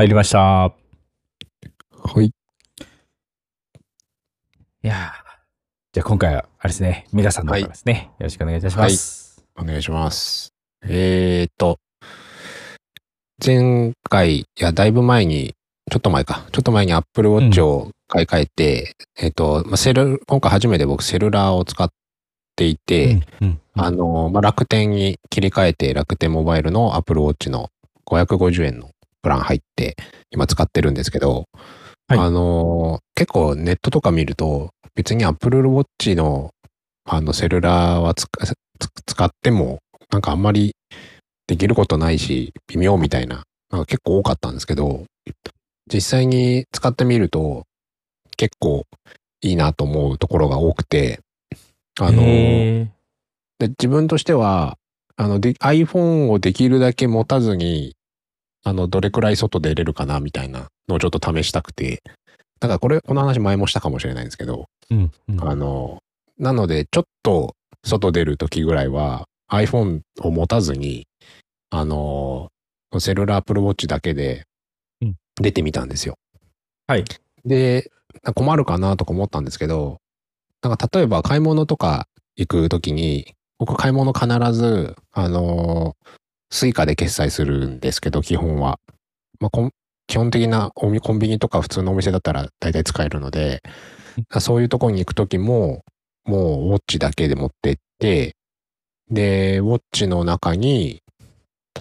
入りました。はい。いやーじゃあ今回は、あれですね、ミガさんの方からですね、よろしくお願いいたします。お願いします。えーっと、前回、いや、だいぶ前に、ちょっと前か、ちょっと前に Apple Watch を買い替えて、えーっと、まあ、セル、今回初めて僕セルラーを使っていて、うんうんあの、まあ、楽天に切り替えて、楽天モバイルの Apple Watch の550円のプラン入って、今使ってるんですけど、はい。あの、結構ネットとか見ると、別に Apple Watch のあのセルラーはつかつ使っても、なんかあんまりできることないし、微妙みたいな、なんか結構多かったんですけど、実際に使ってみると、結構いいなと思うところが多くて、あの、へで自分としてはあので iPhone をできるだけ持たずにあのどれくらい外出れるかなみたいなのをちょっと試したくてだからこれこの話前もしたかもしれないんですけど、ーうんうんあのなのでちょっと外出る時ぐらいは iPhone を持たずにあのセルラープルウォッチだけでうん出てみたんですよ。はい。で困るかなとか思ったんですけどなんか例えば買い物とか行く時に僕買い物必ずあの Suica で決済するんですけど基本は、まあ、基本的なおみコンビニとか普通のお店だったら大体使えるのでそういうとこに行く時ももうウォッチだけで持ってってでウォッチの中に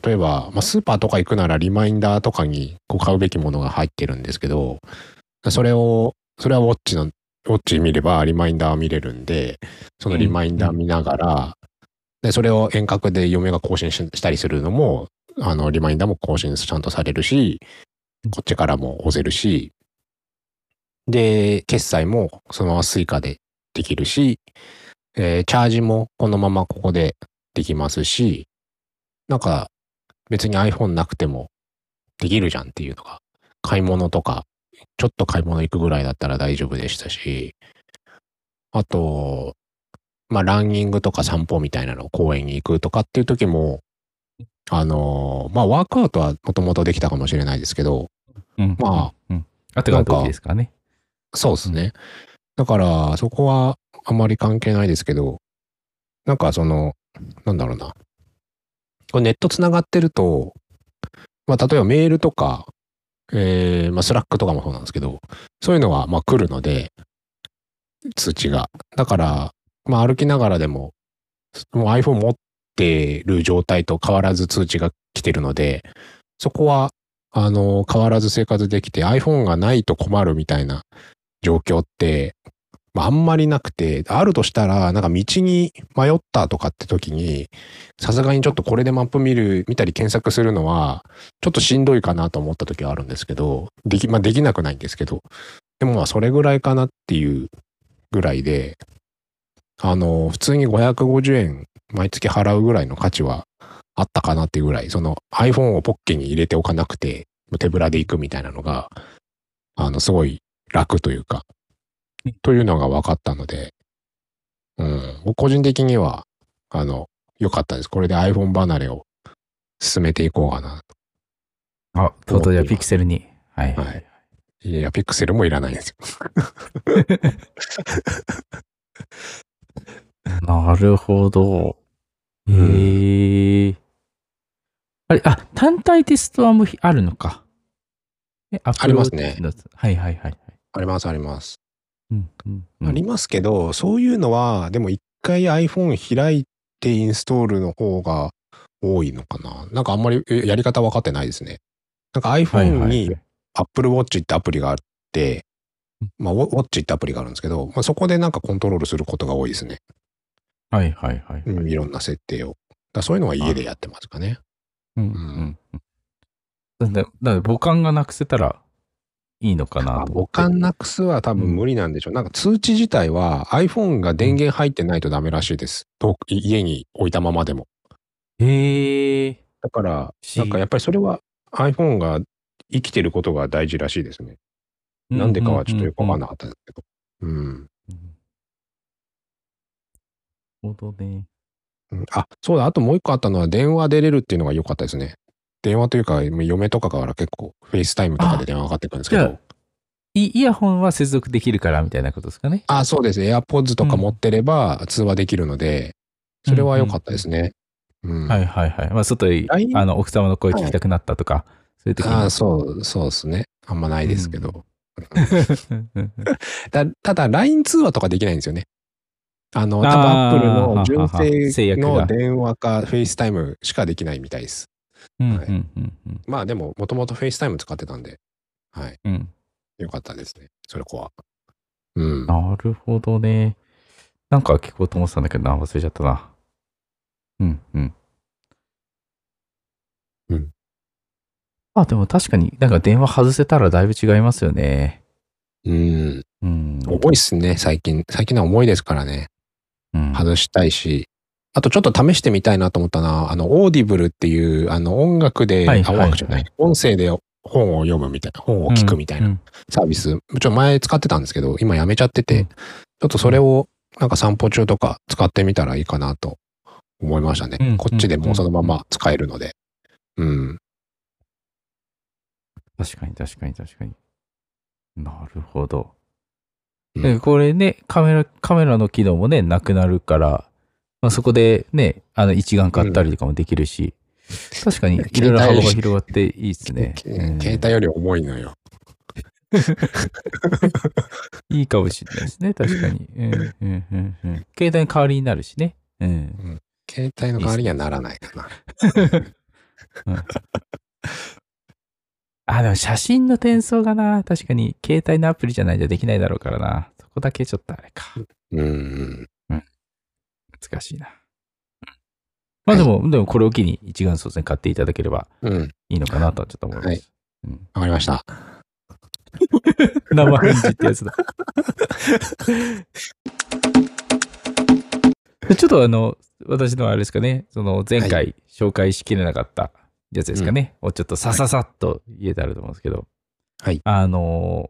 例えば、まあ、スーパーとか行くならリマインダーとかにこう買うべきものが入ってるんですけどそれをそれはウォッチのウォッチ見ればリマインダー見れるんでそのリマインダー見ながら、でそれを遠隔で嫁が更新ししたりするのもあのリマインダーも更新ちゃんとされるしこっちからも押せるしで決済もそのまま Suica でできるし、えーチャージもこのままここでできますしなんか別に iPhone なくてもできるじゃんっていうのが買い物とかちょっと買い物行くぐらいだったら大丈夫でしたしあとまあランニングとか散歩みたいなの公園に行くとかっていう時もあのーまあワークアウトはもともとできたかもしれないですけどうんまあうんあってから時ですからね。そうですね。だから、そこはあんまり関係ないですけど、なんかその、なんだろうな。これネットつながってると、まあ、例えばメールとか、えー、まあ、 Slack とかもそうなんですけど、そういうのが、まあ、来るので、通知が。だから、まあ、歩きながらでも、もう iPhone 持ってる状態と変わらず通知が来てるので、そこは、あの、変わらず生活できて iPhone がないと困るみたいな状況って、まあ、あんまりなくて、あるとしたら、なんか道に迷ったとかって時に、さすがにちょっとこれでマップ見る、見たり検索するのは、ちょっとしんどいかなと思った時はあるんですけど、でき、まあ、できなくないんですけど、でもまあ、それぐらいかなっていうぐらいで、あの、普通に550円毎月払うぐらいの価値はあったかなっていうぐらい、その iPhone をポッケに入れておかなくて、手ぶらで行くみたいなのが、あの、すごい楽というか、というのが分かったので、うん、僕個人的には、あの、良かったです。これで iPhone 離れを進めていこうかな。あ、とうとうじゃあピクセルに。はいははいい。いや、ピクセルもいらないんですよ。なるほど。へえ。あれ、あ、単体テストは無比あるのか。え、あありますねはいはいはいはい。あります、あります。うんうんうんありますけど、そういうのは、でも一回 iPhone 開いてインストールの方が多いのかな。なんかあんまりえやり方分かってないですね。なんか iPhone いに Apple Watch ってアプリがあってうん、まあ、ウォ Watch ってアプリがあるんですけど、まあ、そこでなんかコントロールすることが多いですね。はいはいはい。うん、いろんな設定を。だそういうのは家でやってますかね。うんうんうん。だだから母感がなくせたらいいのかな。母感なくすは多分無理なんでしょう。なんか通知自体は iPhone が電源入ってないとダメらしいです。遠く家に置いたままでも。へえ。だから、なんかやっぱりそれは iPhone が生きてることが大事らしいですね。なんでかはちょっとよくわかんなかったですけど。うん。ほどね。うんあ、そうだ、あともう一個あったのは電話出れるっていうのが良かったですね。電話というか、嫁とかから結構、 FaceTime とかで電話かかってくるんですけど、イイヤホンは接続できるからみたいなことですかね。あそうです。AirPods とか持ってれば通話できるので、それは良かったですね。うん。はいはいはい。まあ、外で LINE あの奥様の声聞きたくなったとか、そういう時に。あそう、そうですね。あんまないですけど。うんうんうんたただ、LINE 通話とかできないんですよね。あの、多分あー Apple のははは純制正の電話か FaceTime しかできないみたいです。はいうんうんうんうんまあでも、もともと FaceTime 使ってたんで、はい。うんよかったですね。それこは。うん。なるほどね。なんか聞こうと思ってたんだけどな、忘れちゃったな。うんうん。うん。あ、でも確かになんか電話外せたらだいぶ違いますよね。うん。うん。重いっすね、最近。最近のは重いですからね。うん外したいし。あとちょっと試してみたいなと思ったのは、あの、 Audible っていう、あの、音楽で、あ、はいはい音楽じゃない、音声で本を読むみたいな、本を聞くみたいなうんサービス、ちょ、前使ってたんですけど、今やめちゃってて、うんちょっとそれを、なんか散歩中とか使ってみたらいいかなと思いましたね。うんこっちでもうそのまま使えるので。うん。確かに確かに確かに。なるほど。うんでこれね、カメラ、カメラの機能もね、なくなるから、まあ、そこでね、あの一眼買ったりとかもできるし、確かにいろいろ幅が広がっていいですね。携帯より重いのよ。いいかもしれないですね、確かに。うんうんうんうん携帯の代わりになるしね。うん。携帯の代わりにはならないかな。あ、でも写真の転送がな、確かに携帯のアプリじゃないとできないだろうからな。そこだけちょっとあれか。うん。難しいな。まあでも、でもこれを機に一眼操作に買っていただければうん。いいのかなとはちょっと思います。はいうん、わかりました。生返事ってやつだ。で ちょっとあの、私のあれですかね、その前は回紹介しきれなかったやつですかね、をちょっとさささっと言えたらと思うんですけど、はいあの、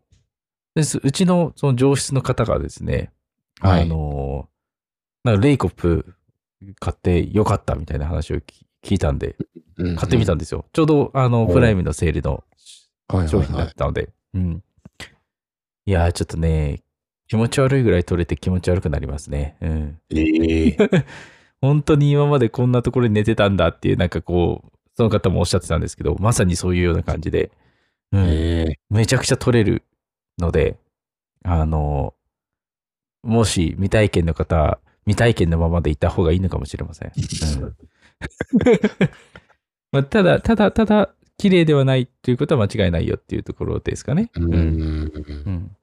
うちのその上司の方がですね、はいあの、なんかレイコップ買ってよかったみたいな話を聞聞いたんで、買ってみたんですよ。ちょうどあの、おプライムのセールの商品だったので。うん。いやー、ちょっとね、気持ち悪いぐらい取れて気持ち悪くなりますね。うん。ええ 本当に今までこんなところに寝てたんだっていう、なんかこう、その方もおっしゃってたんですけど、まさにそういうような感じで、うん。ええめちゃくちゃ取れるので、あの、もし未体験の方は、未体験のままでいた方がいいのかもしれません。うん まあ、ただ、ただ、ただ、綺麗ではないということは間違いないよっていうところですかね。うん。うん。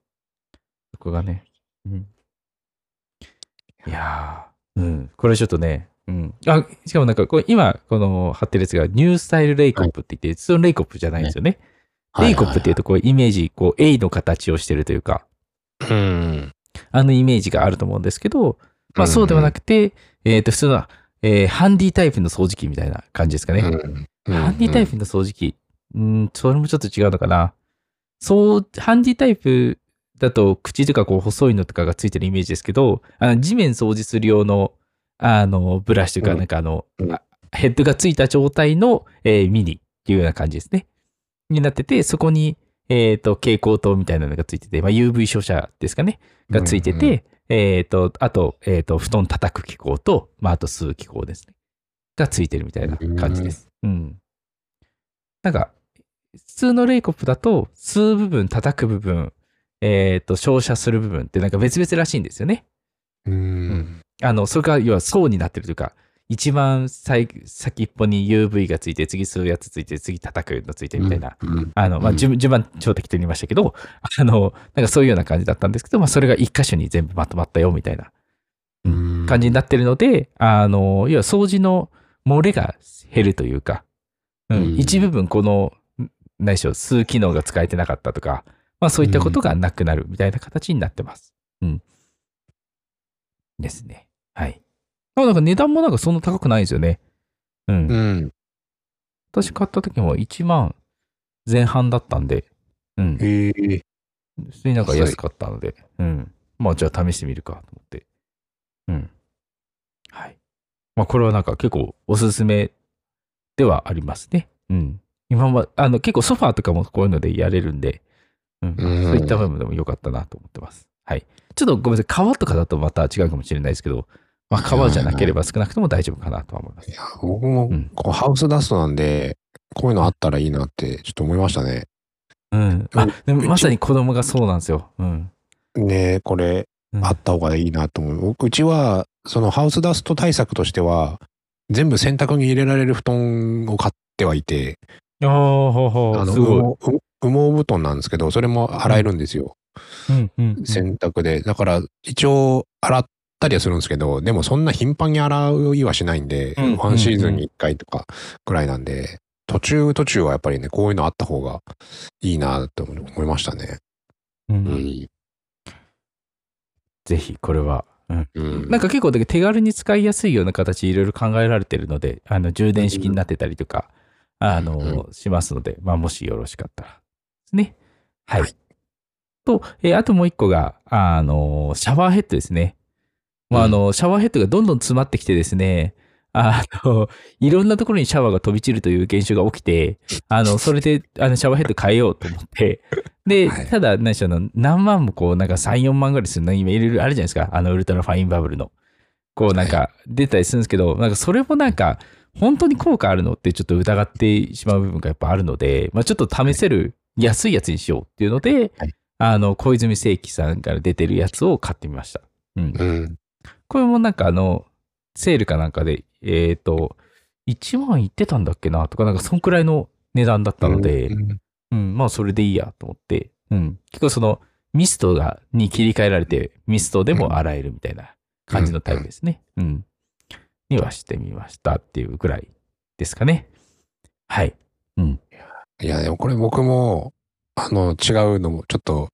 そこがね。うん。いやー、うん。これちょっとね、うん。あ、しかもなんか、これ今、この貼ってるやつが、ニュースタイルレイコップって言って、普通のレイコップじゃないんですよね。レイコップっていうと、こう、イメージ、こう、A の形をしてるというか、うん。あのイメージがあると思うんですけど、まあそうではなくて、えっ、と、普通の、えーハンディタイプの掃除機みたいな感じですかね。うんハンディタイプの掃除機。うん、それもちょっと違うのかな。そう、ハンディタイプだと口とかこう細いのとかがついてるイメージですけど、あの地面掃除する用の、あの、ブラシというか、うんなんかあの、うんあヘッドがついた状態の、えーミニっていうような感じですね。になってて、そこに、えっ、と、蛍光灯みたいなのがついてて、まあ、UV 照射ですかね。がついてて、えっ、と、あと、えっ、と、布団叩く機構と、まあ、あと吸う機構ですね。がついてるみたいな感じです。うん。なんか、普通のレイコップだと、吸う部分、叩く部分、えっ、と、照射する部分ってなんか別々らしいんですよね。うん。あの、それが要は層になってるというか、一番先先っぽに UV がついて、次吸うやつついて、次叩くのついてみたいな。うん。あの、まあ、うん順順番、超適当に言いましたけど、あの、なんかそういうような感じだったんですけど、まあ、それが一箇所に全部まとまったよ、みたいなうん感じになってるので、あの、要は掃除の漏れが減るというか、うんうん一部分この、何でしょう、吸う機能が使えてなかったとか、まあそういったことがなくなるみたいな形になってます。うん。ですね。はい。あなんか値段もなんかそんな高くないんですよね。うん。うん。私買った時も1万前半だったんで、うん。へえ。普通になんか安かったので、うん。まあじゃあ試してみるかと思って。うん。はい。まあこれはなんか結構おすすめではありますね。うん。今は、あの、結構ソファーとかもこういうのでやれるんで、うん。うんそういった部分でも良かったなと思ってます。はい。ちょっとごめんなさい。革とかだとまた違うかもしれないですけど、まあ、革じゃなければ少なくとも大丈夫かなとは思います。いや、僕もうんこうハウスダストなんで、こういうのあったらいいなってちょっと思いましたね。うん。あ、でもまさに子供がそうなんですよ。うん。ねこれうんあった方がいいなと思う。僕うちは、そのハウスダスト対策としては、全部洗濯に入れられる布団を買ってはいて、ああ、ほうほう、あのすごい。羽毛羽毛布団なんですけど、それも洗えるんですよ。洗濯で。だから、一応洗ったりはするんですけど、でもそんな頻繁に洗いはしないんで、うんワンシーズンに1回とかくらいなんで、途中途中はやっぱりね、こういうのあった方がいいなと思いましたね。うんうん。ぜひ、これは。うん。うん。なんか結構だけ手軽に使いやすいような形いろいろ考えられてるので、あの、充電式になってたりとか、あの、しますので、まあ、もしよろしかったら。ですね。はい。はいと、えーあともう一個が、あの、シャワーヘッドですね。まあ、あの、シャワーヘッドがどんどん詰まってきてですね、あの、いろんなところにシャワーが飛び散るという現象が起きて、あの、それで、あの、シャワーヘッド変えようと思って、で、はい。ただ、何でしょうの、何万もこう、なんか3、4万ぐらいするの、今いろいろあるじゃないですか。あの、ウルトラファインバブルの。こう、なんか、出たりするんですけど、なんか、それもなんか、本当に効果あるのってちょっと疑ってしまう部分がやっぱあるので、まあ、ちょっと試せる安いやつにしようっていうので、はいあの、小泉正規さんから出てるやつを買ってみました。うん。うん。これもなんかあの、セールかなんかで、えっ、と、1万いってたんだっけなとか、なんかそんくらいの値段だったので、うんうん、まあそれでいいやと思って、うん。結構その、ミストが、に切り替えられて、ミストでも洗えるみたいな感じのタイプですね。うん。にはしてみましたっていうぐらいですかね。はい。うん。いや、でもこれ僕も、あの、違うのも、ちょっと、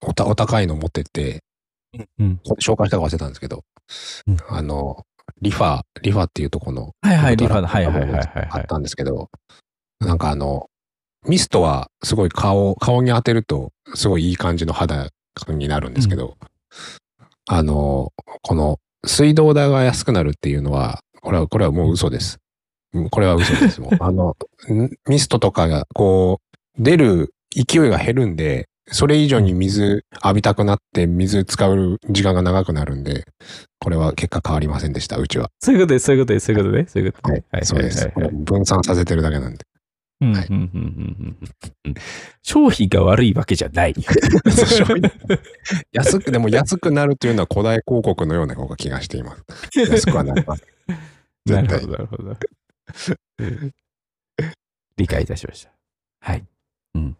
おたお高いの持ってって、うん。紹介したか忘れたんですけど、うんあの、リファ、リファっていうとこの、はいはい、リファの、はいはいはいはいはい。あったんですけど、なんかあの、ミストはすごい顔、顔に当てると、すごいいい感じの肌感になるんですけど、あの、この水道代が安くなるっていうのは、これは、これはもう嘘です。うんこれは嘘です。もうあの、んミストとかが、こう、出る勢いが減るんで、それ以上に水浴びたくなって水使う時間が長くなるんで、これは結果変わりませんでした、うちは。そういうことです、そういうことです、そういうことね。そういうことはいね。はいそうです。分散させてるだけなんで。はいうんうんうんうんうんうん消費が悪いわけじゃない。安く、でも安くなるというのは古代広告のような気がしています。安くはなります。なるほど、なるほど。理解いたしました。はい。うん。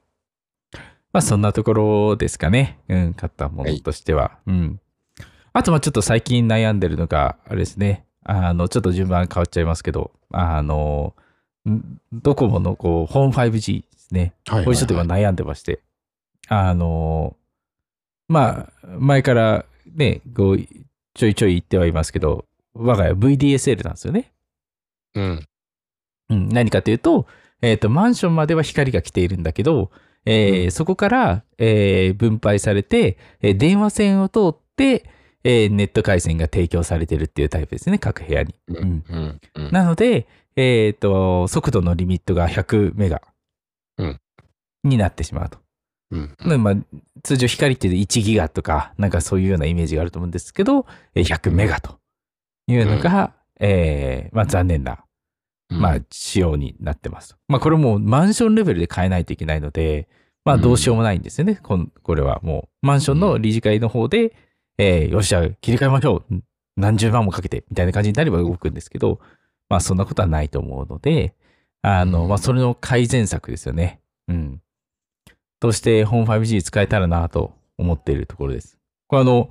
まあ、そんなところですかね。うん、買ったものとしては。うん。あと、まあ、ちょっと最近悩んでるのが、あれですね。あの、ちょっと順番変わっちゃいますけど、あの、んドコモのこう、ホーム 5G ですね。はいこれちょっと今悩んでまして。あの、まあ、前からね、こう、ちょいちょい言ってはいますけど、我が家 VDSL なんですよね。うん。うん、何かというと、えっ、と、マンションまでは光が来ているんだけど、えーうんそこから、えー分配されて、えー電話線を通って、えーネット回線が提供されてるっていうタイプですね、各部屋に。うん。うんうん。うんなので、えっ、と、速度のリミットが100メガうんになってしまうと。うん。でまあ、通常光って1ギガとか、なんかそういうようなイメージがあると思うんですけど、えー100メガというのが、えーまあ残念な、まあ仕様になってますと。まあこれもうマンションレベルで変えないといけないので、まあどうしようもないんですよね。こんこれはもうマンションの理事会の方で、えーよっしゃ、切り替えましょう。何十万もかけて、みたいな感じになれば動くんですけど、まあそんなことはないと思うので、あの、まあそれの改善策ですよね。うん。として、ホーム 5G 使えたらなと思っているところです。これあの、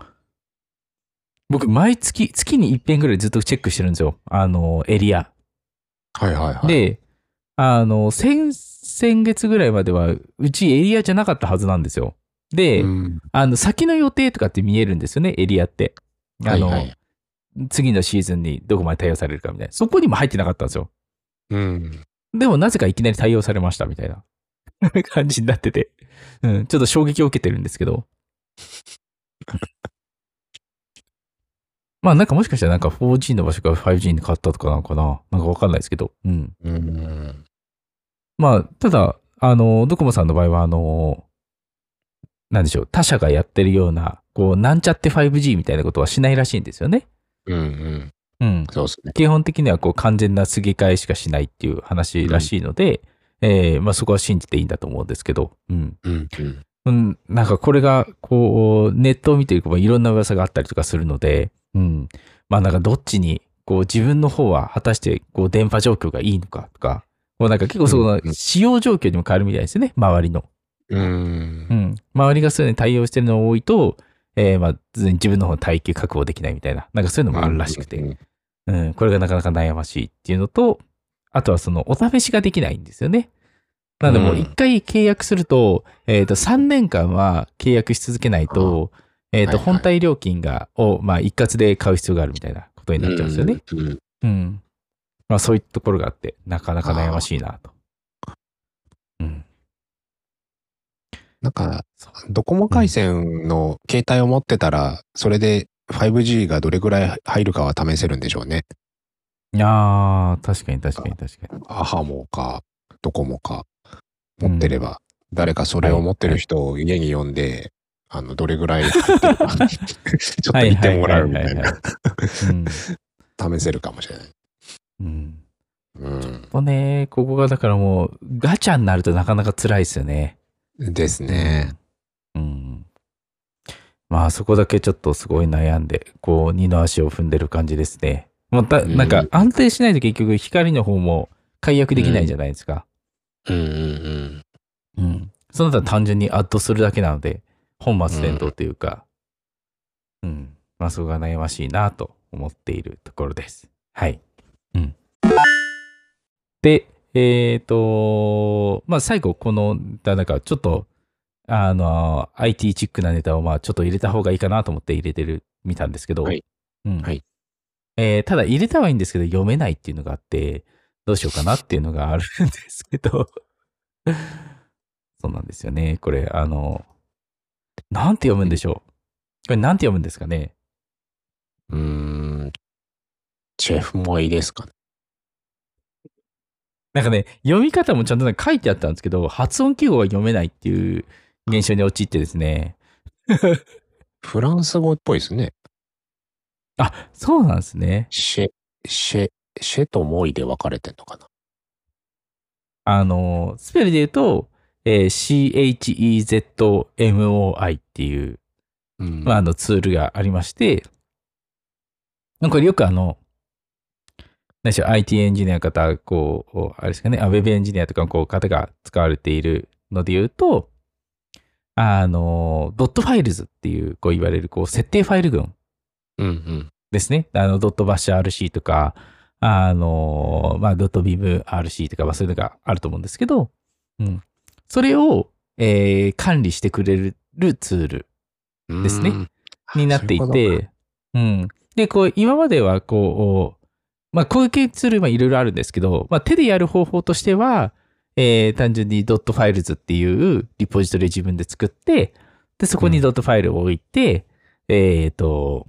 僕、毎月、月に一遍ぐらいずっとチェックしてるんですよ。あの、エリア。はいはいはい。、で、あの、先、先月ぐらいまでは、うちエリアじゃなかったはずなんですよ。で、うん、あの、先の予定とかって見えるんですよね、エリアって。あの、はいはい次のシーズンにどこまで対応されるかみたいな。そこにも入ってなかったんですよ。うん。でもなぜかいきなり対応されましたみたいな 感じになってて、うん、ちょっと衝撃を受けてるんですけど。まあなんかもしかしたらなんか 4G の場所から 5G に変わったとかなのかな？なんかわかんないですけど。うん。うん。まあ、ただ、あの、ドコモさんの場合は、あの、なんでしょう、他社がやってるような、こう、なんちゃって 5G みたいなことはしないらしいんですよね。うんうん。うん。そうですね。基本的にはこう完全なすげ替えしかしないっていう話らしいので、えーまあそこは信じていいんだと思うんですけど、うん。うんうん。うん、なんかこれが、こう、ネットを見ていけばいろんな噂があったりとかするので、うん。まあなんかどっちに、こう自分の方は果たしてこう電波状況がいいのかとか、こうなんか結構そのうんうん使用状況にも変わるみたいですね、周りの。うんう。ん。周りがすでに対応してるのが多いと、えーまあ自分の方の耐久確保できないみたいな、なんかそういうのもあるらしくて。うんうん、これがなかなか悩ましいっていうのと、あとはそのお試しができないんですよね。なのでもううん一回契約すると、えっ、と3年間は契約し続けないと、えっ、とはいはい本体料金が、を、まあ一括で買う必要があるみたいなことになっちゃうんですよね。。うんうんうん。まあそういうところがあって、なかなか悩ましいなと。うん。なんか、ドコモ回線の携帯を持ってたら、それで 5G がどれぐらい入るかは試せるんでしょうね。いやー、確かに確かに確かに。アハモか、ドコモか、持ってれば、誰かそれを持ってる人を家に呼んで、あの、どれぐらい入ってるか、ちょっと見てもらうみたいな、うん。試せるかもしれない。うん。うん。とね、ここがだからもう、ガチャになるとなかなか辛いですよね。ですね。うん。まあそこだけちょっとすごい悩んで、こう二の足を踏んでる感じですね。また、うんなんか安定しないと結局光の方も解約できないじゃないですか。うんうんうん。その他単純にアッドするだけなので、本末転倒というか、うん。まあそこが悩ましいなと思っているところです。はい。うん。で、えっ、と、まあ最後この、だなんかちょっと、あの、IT チックなネタをまあちょっと入れた方がいいかなと思って入れてる、見たんですけど、はいうん。はいえーただ入れたはいいんですけど読めないっていうのがあって、どうしようかなっていうのがあるんですけど、そうなんですよね。これ、あの、なんて読むんでしょう？これなんて読むんですかね？うーん。チェフもいいですかね。なんかね、読み方もちゃんと書いてあったんですけど、発音記号が読めないっていう現象に陥ってですね。フランス語っぽいですね。あ、そうなんですね。シェ、シェ、シェとモイで分かれてんのかな？あの、スペルで言うと、えー CHEZMOI っていう、うんまあ、あのツールがありまして、これよくあの、何でしょう、IT エンジニアの方、こう、あれですかね、あウェブエンジニアとかのこう方が使われているので言うと、あの、 dotfiles っていう、こう言われる、こう、設定ファイル群うんうん。ですね。あの、ドット bash RC とか、あの、まあ、ドット vim RC とか、まあ、そういうのがあると思うんですけど、うん。それを、えー管理してくれるツールですねうん。になっていて、うん。で、こう、今までは、こう、まあ、こういう系ツールはいろいろあるんですけど、まあ、手でやる方法としては、えー単純に dotfiles っていうリポジトリを自分で作って、で、そこにドットファイルを置いて、えっ、と、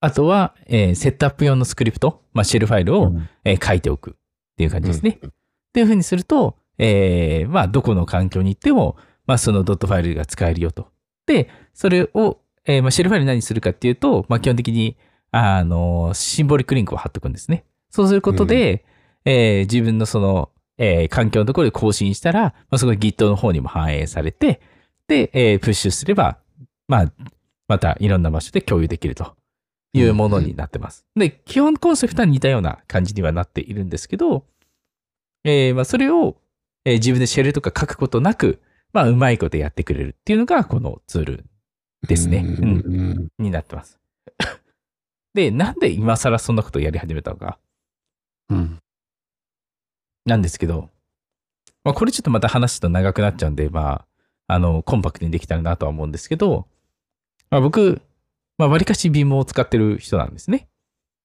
あとは、えーセットアップ用のスクリプト、まあ、シェルファイルを、うんえー書いておくっていう感じですね。うんっていうふうにすると、えーまあ、どこの環境に行っても、まあ、そのドットファイルが使えるよと。で、それを、えーまあ、シェルファイル何するかっていうと、まあ、基本的に、あの、シンボリックリンクを貼っとくんですね。そうすることで、えー自分のその、えー環境のところで更新したら、まあ、そこで Git の方にも反映されて、で、えープッシュすれば、まあ、またいろんな場所で共有できるというものになってます。で、基本コンセプトは似たような感じにはなっているんですけど、えーまあ、それを、えー自分でシェルとか書くことなく、まあ、うまいことやってくれるっていうのが、このツールですね。うんうんになってます。で、なんで今更そんなことをやり始めたのか、うん。なんですけど、まあ、これちょっとまた話すと長くなっちゃうんで、まあ、あの、コンパクトにできたらなとは思うんですけど、まあ、僕、まあ、割かし Beam を使ってる人なんですね。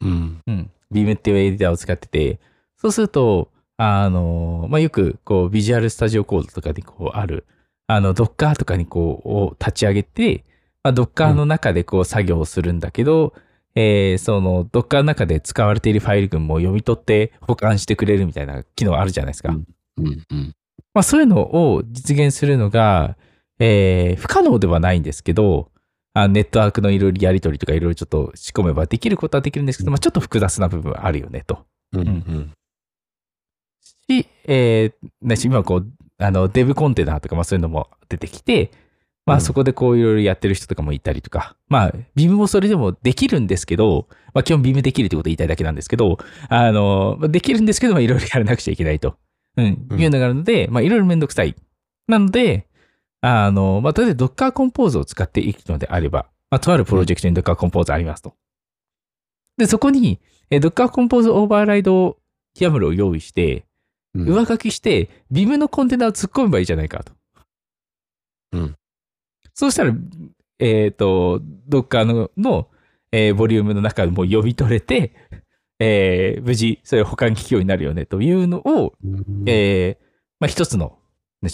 うん。うん。Beam っていうエディターを使ってて、そうすると、あの、まあ、よく、こう、ビジュアルスタジオコードとかにこう、ある、あの、Docker とかにこう、を立ち上げて、まあ、Docker の中でこう、作業をするんだけど、えーその Docker の中で使われているファイル群も読み取って保管してくれるみたいな機能あるじゃないですか。うんうんうん。まあそういうのを実現するのが、えー不可能ではないんですけど、あネットワークのいろいろやり取りとかいろいろちょっと仕込めばできることはできるんですけど、まあちょっと複雑な部分はあるよねと。うんうんし、えー今こう、あの、デブコンテナとか、まあそういうのも出てきて、まうんあそこでこういろいろやってる人とかもいたりとか、まあ、ビームもそれでもできるんですけど、まあ基本ビームできるってことを言いたいだけなんですけど、あの、まあできるんですけど、まあいろいろやらなくちゃいけないと、うん、うんいうのがあるので、まあいろいろめんどくさい。なので、あの、まあ例えば Docker Compose を使っていくのであれば、まあとあるプロジェクトに Docker Compose ありますと。で、そこに、えー Docker Compose Override YAML を用意して、うん。上書きして、ビムのコンテナを突っ込めばいいじゃないかと。うん。そうしたら、えっ、と、どっかの、の、えーボリュームの中でもう読み取れて、えー無事、それ保管機器用になるよねというのを、うんえーまあ、一つの、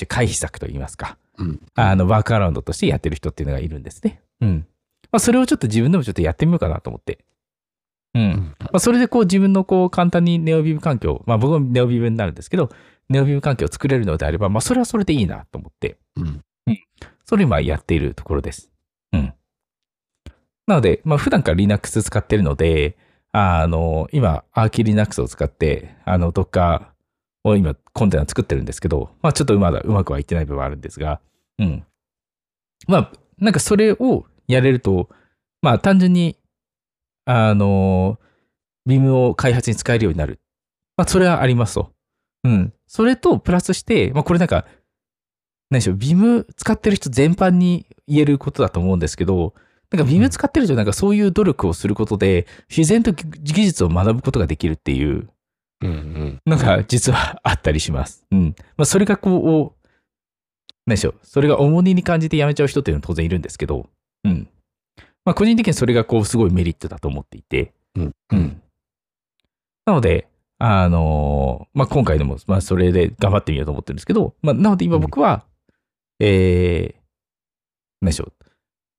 回避策といいますか、うんあの、ワークアラウンドとしてやってる人っていうのがいるんですね。うん。まあ、それをちょっと自分でもちょっとやってみようかなと思って。うん。うんまあ、それでこう自分のこう簡単にネオビーム環境、まあ僕もネオビームになるんですけど、ネオビーム環境を作れるのであれば、まあそれはそれでいいなと思って、うんそれを今やっているところです。うん。なので、まあ普段から Linux 使ってるので、あの、今、アーキ Linux を使って、あの、Docker を今、コンテナ作ってるんですけど、まあちょっとまだうまくはいってない部分はあるんですが、うん。まあ、なんかそれをやれると、まあ単純に、あの、ビームを開発に使えるようになる。まあそれはありますと。うん。それと、プラスして、まあこれなんか、何でしょう、ビーム使ってる人全般に言えることだと思うんですけど、なんかビーム使ってる人なんかそういう努力をすることで、自然と技術を学ぶことができるっていううんうんのが実はあったりします。うん。まあそれがこう、何でしょう、それが重荷に感じて辞めちゃう人っていうのは当然いるんですけど、うん。まあ個人的にそれがこうすごいメリットだと思っていて、うんうん。なので、あのーまあ、今回でも、まあ、それで頑張ってみようと思ってるんですけど、まあ、なので今僕は、えー、何でしょ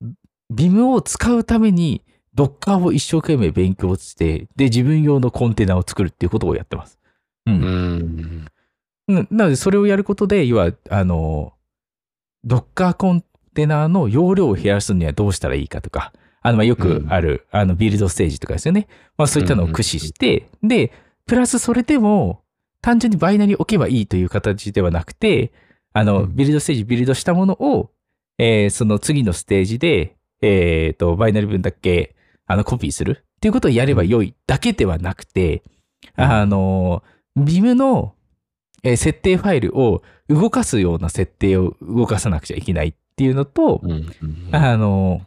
う。ビムを使うために、ドッカーを一生懸命勉強して、で、自分用のコンテナを作るっていうことをやってます。うん。うんうんなので、それをやることで、要は、あの、ドッカーコンテナの容量を減らすにはどうしたらいいかとか、あの、まあ、よくある、あの、ビルドステージとかですよね。まあ、そういったのを駆使して、で、プラスそれでも、単純にバイナリ置けばいいという形ではなくて、あの、うん。ビルドステージ、ビルドしたものを、えーその次のステージで、えっ、と、バイナリ分だけ、あの、コピーする。っていうことをやれば良いだけではなくて、うんあの、ビムの、えー設定ファイルを動かすような設定を動かさなくちゃいけないっていうのと、うんうんあの、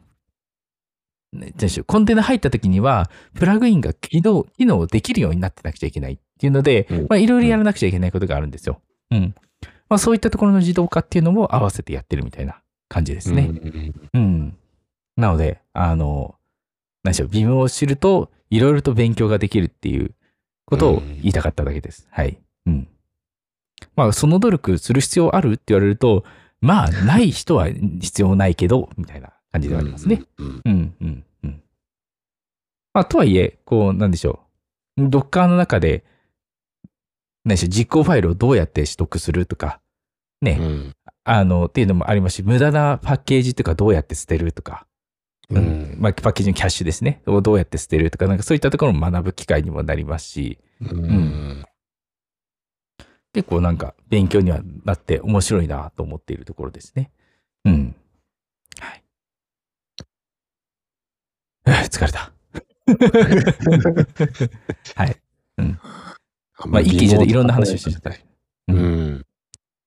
コンテナ入った時には、プラグインが起動、機能できるようになってなくちゃいけないっていうので、いろいろやらなくちゃいけないことがあるんですよ。うん。まあ、そういったところの自動化っていうのも合わせてやってるみたいな感じですね。うん。なので、あの、何でしょう、ビムを知ると、いろいろと勉強ができるっていうことを言いたかっただけです。はい。うん。まあ、その努力する必要あるって言われると、まあ、ない人は必要ないけど、みたいな感じではありますね。。うんうん、うん、うん。まあ、とはいえ、こう、なんでしょう。ドッカーの中で、何でしょう、実行ファイルをどうやって取得するとか、ね、うんあの、っていうのもありますし、無駄なパッケージとかどうやって捨てるとか、ううんんまあ、パッケージのキャッシュですね。をどうやって捨てるとか、なんかそういったところも学ぶ機会にもなりますし、うん結構なんか勉強にはなって面白いなと思っているところですね。うん。はい。は あ疲れた。はい。まあ、一気にいろんな話をしてちゃった。う。ん。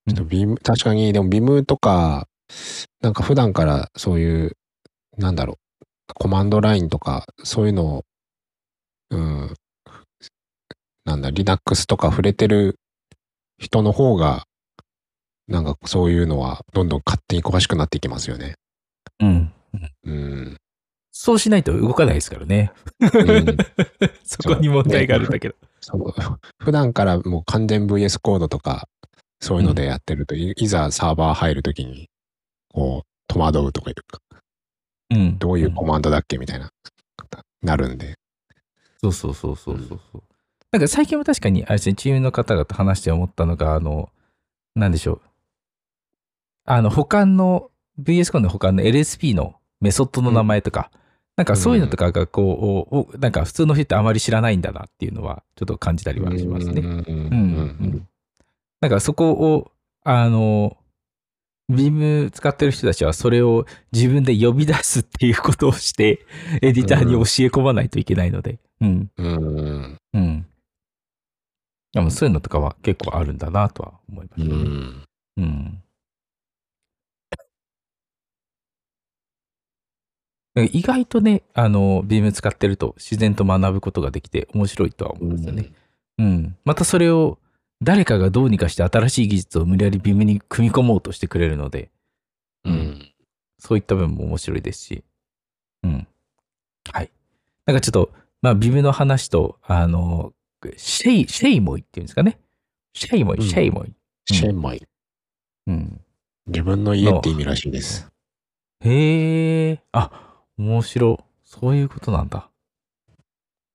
ちょっとビーム、確かに、でもビームとか、なんか普段からそういう、なんだろう、コマンドラインとか、そういうのを、うん、なんだ、Linux とか触れてる人の方が、なんかそういうのはどんどん勝手に詳しくなっていきますよね。うん。うん。そうしないと動かないですからね。うん そこに問題があるんだけど。普段からもう完全 VS コードとか、そういうのでやってると、いいざサーバー入るときに、こう、戸惑うとかいうか、うん。どういうコマンドだっけみたいな。なるんで。そうそうそうそうそうそう。なんか最近も確かに、あれですね、チームの方々と話して思ったのが、あの、なんでしょう。あの、保管の、VS コンの保管の LSP のメソッドの名前とか、なんかそういうのとかがこう、おなんか普通の人ってあまり知らないんだなっていうのは、ちょっと感じたりはしますね。うんうんうんからそこを、あの、ビーム使ってる人たちはそれを自分で呼び出すっていうことをして、エディターに教え込まないといけないので。うん。うんうんうん。でもそういうのとかは結構あるんだなとは思いまうしたね。んうん。意外とね、あの、ビーム使ってると自然と学ぶことができて面白いとは思いますよね。うん。またそれを誰かがどうにかして新しい技術を無理やりビームに組み込もうとしてくれるので、うんそういった部分も面白いですし。うん。はい。なんかちょっと、まあ、 Vim の話と、あの、シェイ、 chezmoi っていうんですかね。 chezmoi、うん chezmoi。chezmoi。うん。自分の家って意味らしいです。へえ、あ、面白。そういうことなんだ。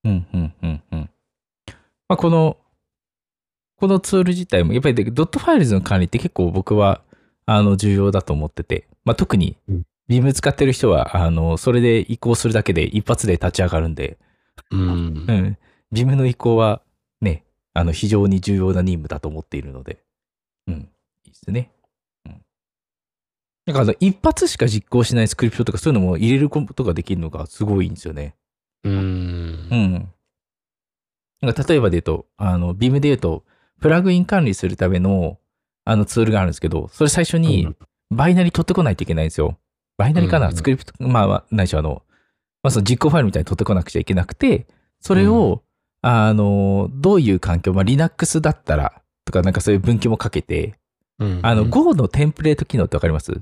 うん、うん、うん、うん。まあ、この、このツール自体も、やっぱりで dotfiles の管理って結構僕は、あの、重要だと思ってて、まあ、特にうん、 Vim 使ってる人は、あの、それで移行するだけで一発で立ち上がるんで、うんう。ん。ビームの移行は、ね、あの、非常に重要な任務だと思っているので、うん。いいですね。うん。なんかあの、一発しか実行しないスクリプトとかそういうのも入れることができるのがすごいんですよね。うんう。ん。なんか例えばで言うと、あの、ビームで言うと、プラグイン管理するための、あのツールがあるんですけど、それ最初にバイナリ取ってこないといけないんですよ。バイナリかな、うんスクリプト、まあまあ、ないしょ、あの、まあその実行ファイルみたいに取ってこなくちゃいけなくて、それを、あの、どういう環境、まあ Linux だったら、とかなんかそういう分岐もかけて、うん。あの、Go のテンプレート機能ってわかります？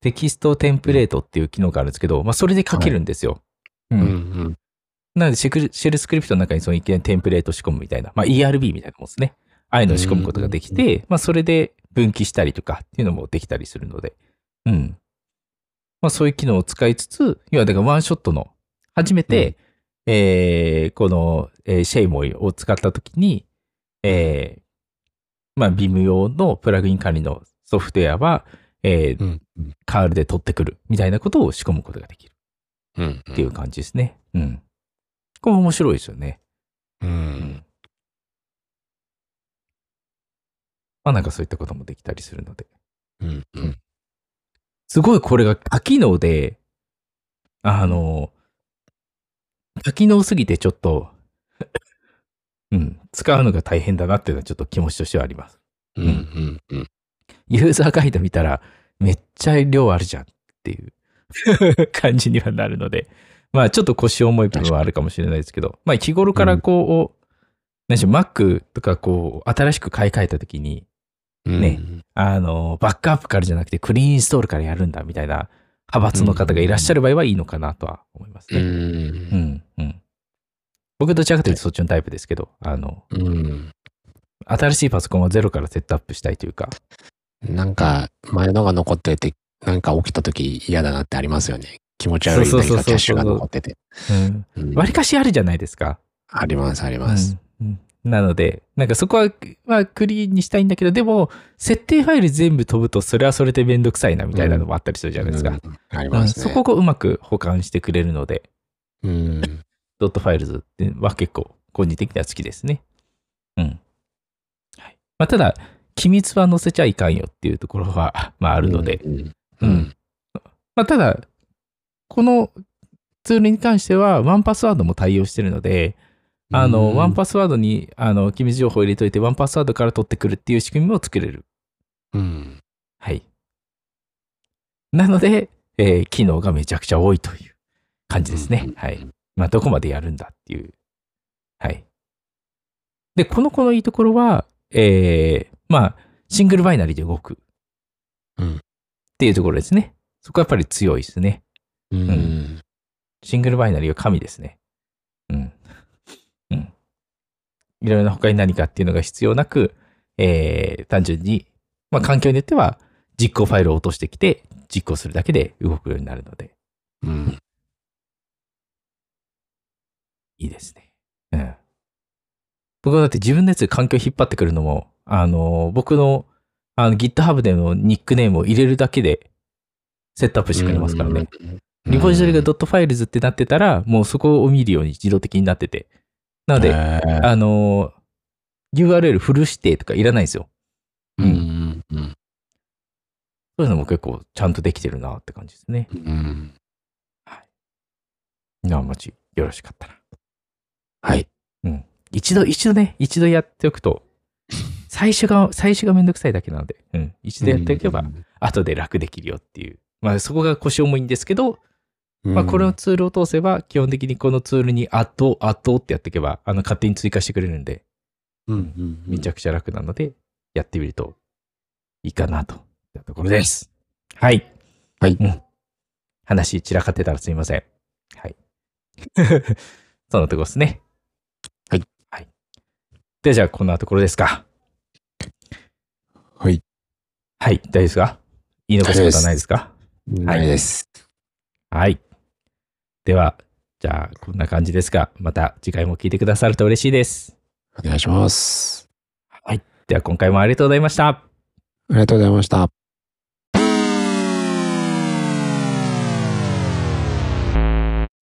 テキストテンプレートっていう機能があるんですけど、まあそれで書けるんですよ。ううんん。なのでシェル、シェルスクリプトの中にその一見テンプレート仕込むみたいな、まあ ERB みたいなもんですね。ああいうのを仕込むことができて、まあそれで分岐したりとかっていうのもできたりするので、うん。まあそういう機能を使いつつ、要はだからワンショットの、初めて、えーこの、えーシェイモイを使ったときに、えーまあ Vim 用のプラグイン管理のソフトウェアは、えーうん。カールで取ってくるみたいなことを仕込むことができるうん。っていう感じですね。うん。これ面白いですよね。うん。まあなんかそういったこともできたりするので。うん。うん。すごいこれが多機能で、あの、多機能すぎてちょっと、うん、使うのが大変だなっていうのはちょっと気持ちとしてはあります。うん。うん。うん。ユーザーガイド見たらめっちゃ量あるじゃんっていう 感じにはなるので、まあちょっと腰重い部分はあるかもしれないですけど、まあ日頃からこう、何でしょう、Mac とかこう、新しく買い替えたときに、ねあの、バックアップからじゃなくてクリーンインストールからやるんだみたいな派閥の方がいらっしゃる場合はいいのかなとは思いますう。ね。うんん、うん。僕どちらかというとそっちのタイプですけど、あの、うん。新しいパソコンはゼロからセットアップしたいというか、なんか、前のが残ってて、なんか起きた時嫌だなってありますよね。気持ち悪い何かキャッシュが残ってて。うん。うん割かしあるじゃないですか。あります、あります。うんうんなので、なんかそこは、まあ、クリーンにしたいんだけど、でも、設定ファイル全部飛ぶと、それはそれでめんどくさいなみたいなのもあったりするじゃないですか。うんありうんますね。そこをこううまく保管してくれるので、うん。ドットファイルズっては結構、個人的には好きですね。うん。はい。まあ、ただ、機密は載せちゃいかんよっていうところは、まあ、あるので、うん。うんまあ、ただ、このツールに関しては、ワンパスワードも対応してるので、あの、ワンパスワードに、あの、機密情報を入れといて、ワンパスワードから取ってくるっていう仕組みも作れる。うん。はい。なので、えー機能がめちゃくちゃ多いという感じですね。うんはい。まあ、どこまでやるんだっていう。はい。で、この子のいいところは、えーまあ、シングルバイナリーで動く。うんっていうところですね。そこはやっぱり強いですね。うん。シングルバイナリーは神ですね。うん。うん。いろいろな他に何かっていうのが必要なく、えー、単純に、まあ環境によっては実行ファイルを落としてきて実行するだけで動くようになるので。うん。いいですね。うん。僕はだって自分のやつで環境引っ張ってくるのも、あの、僕のあの GitHub でのニックネームを入れるだけでセットアップしてくれますからね。リポジトリが .files ってなってたら、もうそこを見るように自動的になってて。なので、あの、URL フル指定とかいらないんですよ。うんうんうんそういうのも結構ちゃんとできてるなって感じですね。うんなあ、もち、よろしかったら。はい。一度、一度ね、一度やっておくと、最初が、最初がめんどくさいだけなので、うん。一度やっておけば、後で楽できるよっていう。まあ、そこが腰重いんですけど、うん、まあ、このツールを通せば、基本的にこのツールに、あと、あとってやっていけば、あの、勝手に追加してくれるんで、うんうんうんめちゃくちゃ楽なので、やってみるといいかなと、いったところです。はい。はいうん。話散らかってたらすいません。はい。そんなところですね。はい。はい。ではじゃあ、こんなところですか。はい。はい。大丈夫ですか？言い残すことはないですか？ないです。はい。では、じゃあ、こんな感じですが、また次回も聞いてくださると嬉しいです。お願いします。はい。では、今回もありがとうございました。ありがとうございました。